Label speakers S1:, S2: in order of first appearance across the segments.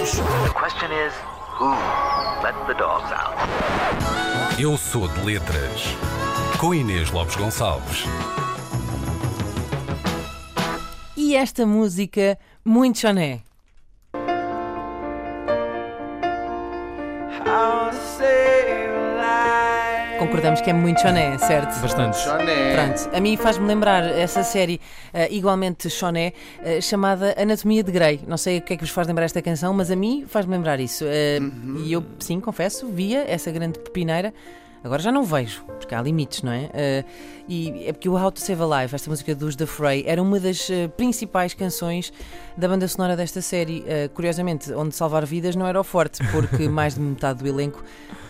S1: The question is, who let the dogs out?
S2: Eu sou de letras. Com Inês Lopes Gonçalves.
S3: E esta música, muito choné. Concordamos que é muito choné, certo?
S4: Bastante.
S5: Choné.
S3: Pronto, a mim faz-me lembrar essa série eh, igualmente choné, eh, chamada Anatomia de Grey. Não sei o que é que vos faz lembrar esta canção, mas a mim faz-me lembrar isso. Eh, E eu, sim, confesso, via essa grande pepineira. Agora já não vejo, porque há limites, não é? Eh, e é porque o How to Save a Life, esta música dos The Fray, era uma das eh, principais canções da banda sonora desta série. Eh, curiosamente, onde salvar vidas não era o forte, porque mais de metade do elenco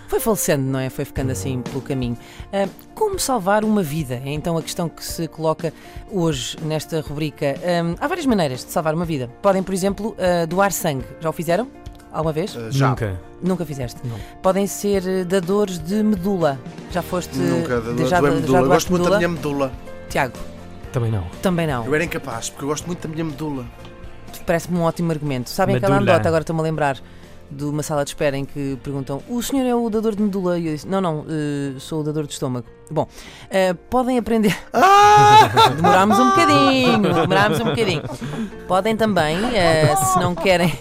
S3: foi falecendo, não é? Foi ficando assim pelo caminho. Ah, como salvar uma vida? É então a questão que se coloca hoje nesta rubrica. Há várias maneiras de salvar uma vida. Podem, por exemplo, ah, doar sangue. Já o fizeram? Alguma vez?
S5: Uh, já.
S4: Nunca.
S3: Nunca fizeste? Podem ser eh, dadores de medula. Já foste.
S5: Nunca.
S3: de-
S5: Da,
S3: já, já
S5: medula. Eu
S3: doaste
S5: gosto muito da minha medula.
S3: Tiago,
S4: Também não.
S3: também não.
S5: Eu era incapaz, porque eu gosto muito da minha medula.
S3: Parece-me um ótimo argumento. Sabem aquela
S4: Medula.
S3: anedota, agora estou-me a lembrar, de uma sala de espera em que perguntam: o senhor é o dador de medula? E eu disse: não, não, eh, sou o dador de estômago. Bom, eh, podem aprender. Demorámos um bocadinho, demorámos um bocadinho. Podem também, eh, se não querem.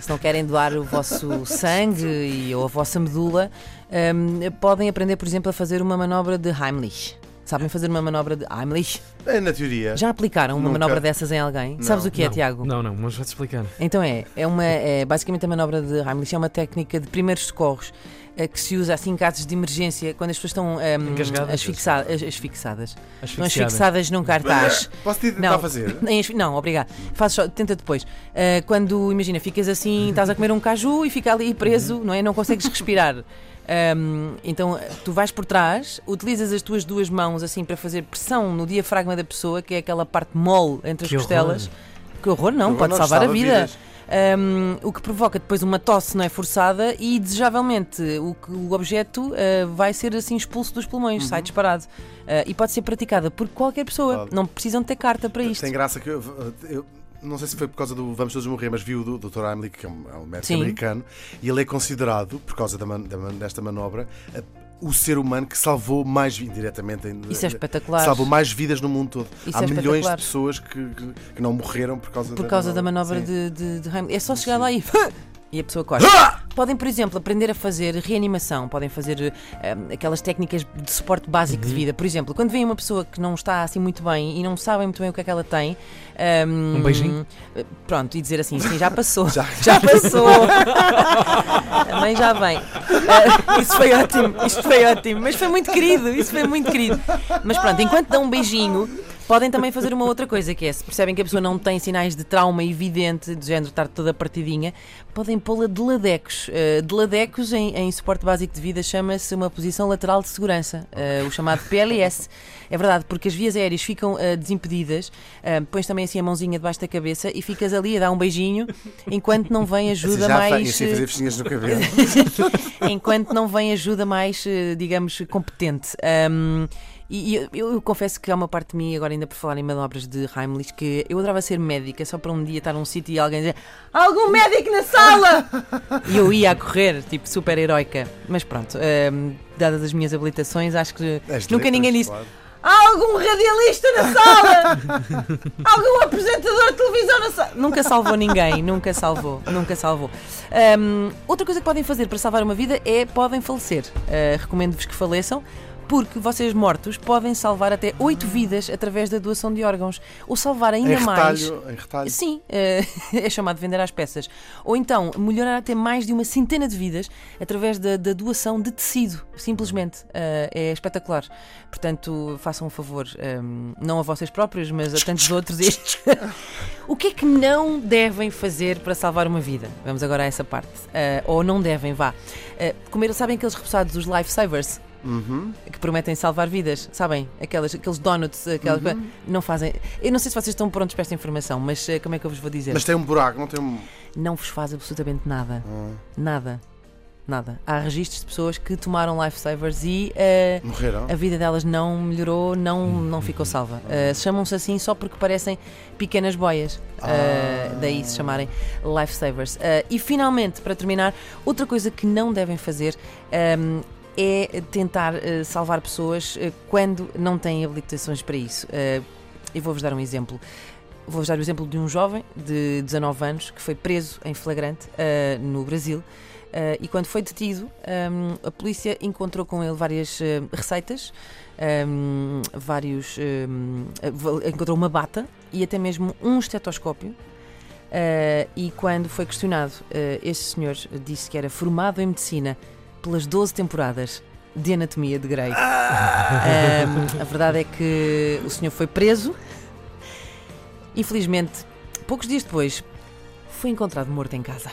S3: Se não querem doar o vosso sangue e, ou a vossa medula, ehm, podem aprender, por exemplo, a fazer uma manobra de Heimlich. Sabem fazer uma manobra de Heimlich?
S5: É na teoria.
S3: Já aplicaram uma
S5: Nunca.
S3: manobra dessas em alguém?
S5: Não.
S3: Sabes o que é,
S4: não.
S3: Tiago?
S4: Não, não, mas vou-te explicar.
S3: Então é, é uma é basicamente a manobra de Heimlich é uma técnica de primeiros socorros que se usa assim em casos de emergência quando as pessoas estão ehm,
S4: Engasgadas.
S3: asfixa- as- asfixadas. Não
S4: Asfixiada.
S3: asfixadas num cartaz.
S5: Posso te tentar
S3: Não.
S5: fazer?
S3: Não, obrigado. Faz só, tenta depois. Eh, quando, imagina, ficas assim, estás a comer um caju e fica ali preso, não é? Não consegues respirar. Ahm, então tu vais por trás, utilizas as tuas duas mãos assim para fazer pressão no diafragma da pessoa, que é aquela parte mole entre as
S4: Que horror.
S3: costelas. Que horror, não,
S5: horror,
S3: pode
S5: não,
S3: salvar a vida.
S5: vidas.
S3: Um, o que provoca depois uma tosse não é forçada e desejavelmente o, o objeto uh, vai ser assim expulso dos pulmões, sai disparado. Uh, e pode ser praticada por qualquer pessoa,
S5: Uhum. Pode.
S3: não precisam ter carta para isto.
S5: Tem graça que eu, eu não sei se foi por causa do Vamos Todos Morrer, mas vi o Dr. Heimlich, que é um, é um médico
S3: Sim.
S5: americano, e ele é considerado, por causa da man- da man- desta manobra, a- o ser humano que salvou mais vidas, diretamente, em-
S3: Isso é espetacular.
S5: salvou mais vidas no mundo todo.
S3: Isso
S5: Há
S3: é
S5: milhões de pessoas que, que- que não morreram por causa,
S3: Por causa da manobra
S5: Sim.
S3: de, de, de Heimlich. É só chegar lá e. E a pessoa corre. Podem, por exemplo, aprender a fazer reanimação, podem fazer eh, aquelas técnicas de suporte básico
S5: Uhum.
S3: de vida. Por exemplo, quando vem uma pessoa que não está assim muito bem e não sabem muito bem o que é que ela tem, ehm,
S4: Um beijinho?
S3: eh, Pronto, e dizer assim, sim, já passou.
S5: Já-
S3: já passou. Também já vem. Eh, isso foi ótimo, isto foi ótimo. Mas foi muito querido, isso foi muito querido. Mas pronto, enquanto dão um beijinho, podem também fazer uma outra coisa, que é, se percebem que a pessoa não tem sinais de trauma evidente, de género estar toda partidinha, podem pô-la de ladecos. Eh, de ladecos, em, em suporte básico de vida, chama-se uma posição lateral de segurança, eh, o chamado PLS. É verdade, porque as vias aéreas ficam eh, desimpedidas, pões também assim a mãozinha debaixo da cabeça e ficas ali a dar um beijinho enquanto não vem
S5: Assim,
S3: ajuda
S5: fa-
S3: mais.
S5: assim fazer festinhas no cabelo.
S3: enquanto não vem ajuda mais, digamos, competente. Ahm, e eu, eu confesso que há uma parte de mim, agora ainda por falar em manobras de Heimlich, que eu adorava ser médica só para um dia estar num sítio e alguém dizer algum médico na sala! e eu ia a correr, tipo, super heroica. Mas pronto, ahm, dadas as minhas habilitações, acho que
S5: As
S3: nunca
S5: letras,
S3: ninguém disse
S5: claro.
S3: Há algum radialista na sala? algum apresentador de televisão na sala? Nunca salvou ninguém, nunca salvou, nunca salvou. Hum, outra coisa que podem fazer para salvar uma vida é podem falecer. Uh, Recomendo-vos que faleçam. Porque vocês mortos podem salvar até 8 vidas através da doação de órgãos. Ou salvar ainda
S5: Em
S3: mais.
S5: retalho, em retalho.
S3: Sim, eh, é chamado vender às peças. Ou então melhorar até mais de uma centena de vidas através da, da doação de tecido, simplesmente. Eh, é espetacular. Portanto, façam um favor, eh, não a vocês próprios, mas a tantos outros. o que é que não devem fazer para salvar uma vida? Vamos agora a essa parte. Eh, ou não devem, vá. Comer, sabem aqueles repousados, os lifesavers?
S5: Uhum.
S3: que prometem salvar vidas, sabem? Aquelas, aqueles donuts, aquelas
S5: Uhum.
S3: não fazem. Eu não sei se vocês estão prontos para esta informação, mas eh, como é que eu vos vou dizer?
S5: Mas tem um buraco, não tem um.
S3: Não vos faz absolutamente nada.
S5: Ah.
S3: Nada. nada. Há registros de pessoas que tomaram lifesavers e eh,
S5: Morreram?
S3: a vida delas não melhorou, não, não ficou salva. Uh, Chamam-se assim só porque parecem pequenas boias. Uh, daí se chamarem lifesavers. Uh, e finalmente, para terminar, outra coisa que não devem fazer um, é tentar uh, salvar pessoas uh, quando não têm habilitações para isso. Uh, eu vou-vos dar um exemplo. Vou-vos dar o exemplo de um jovem de 19 anos que foi preso em flagrante uh, no Brasil. E quando foi detido, um, a polícia encontrou com ele várias receitas, um, vários. um, encontrou uma bata e até mesmo um estetoscópio. Uh, e quando foi questionado, uh, este senhor disse que era formado em medicina pelas 12 temporadas de Anatomia de Grey. Um, a verdade é que o senhor foi preso. Infelizmente, poucos dias depois, foi encontrado morto em casa.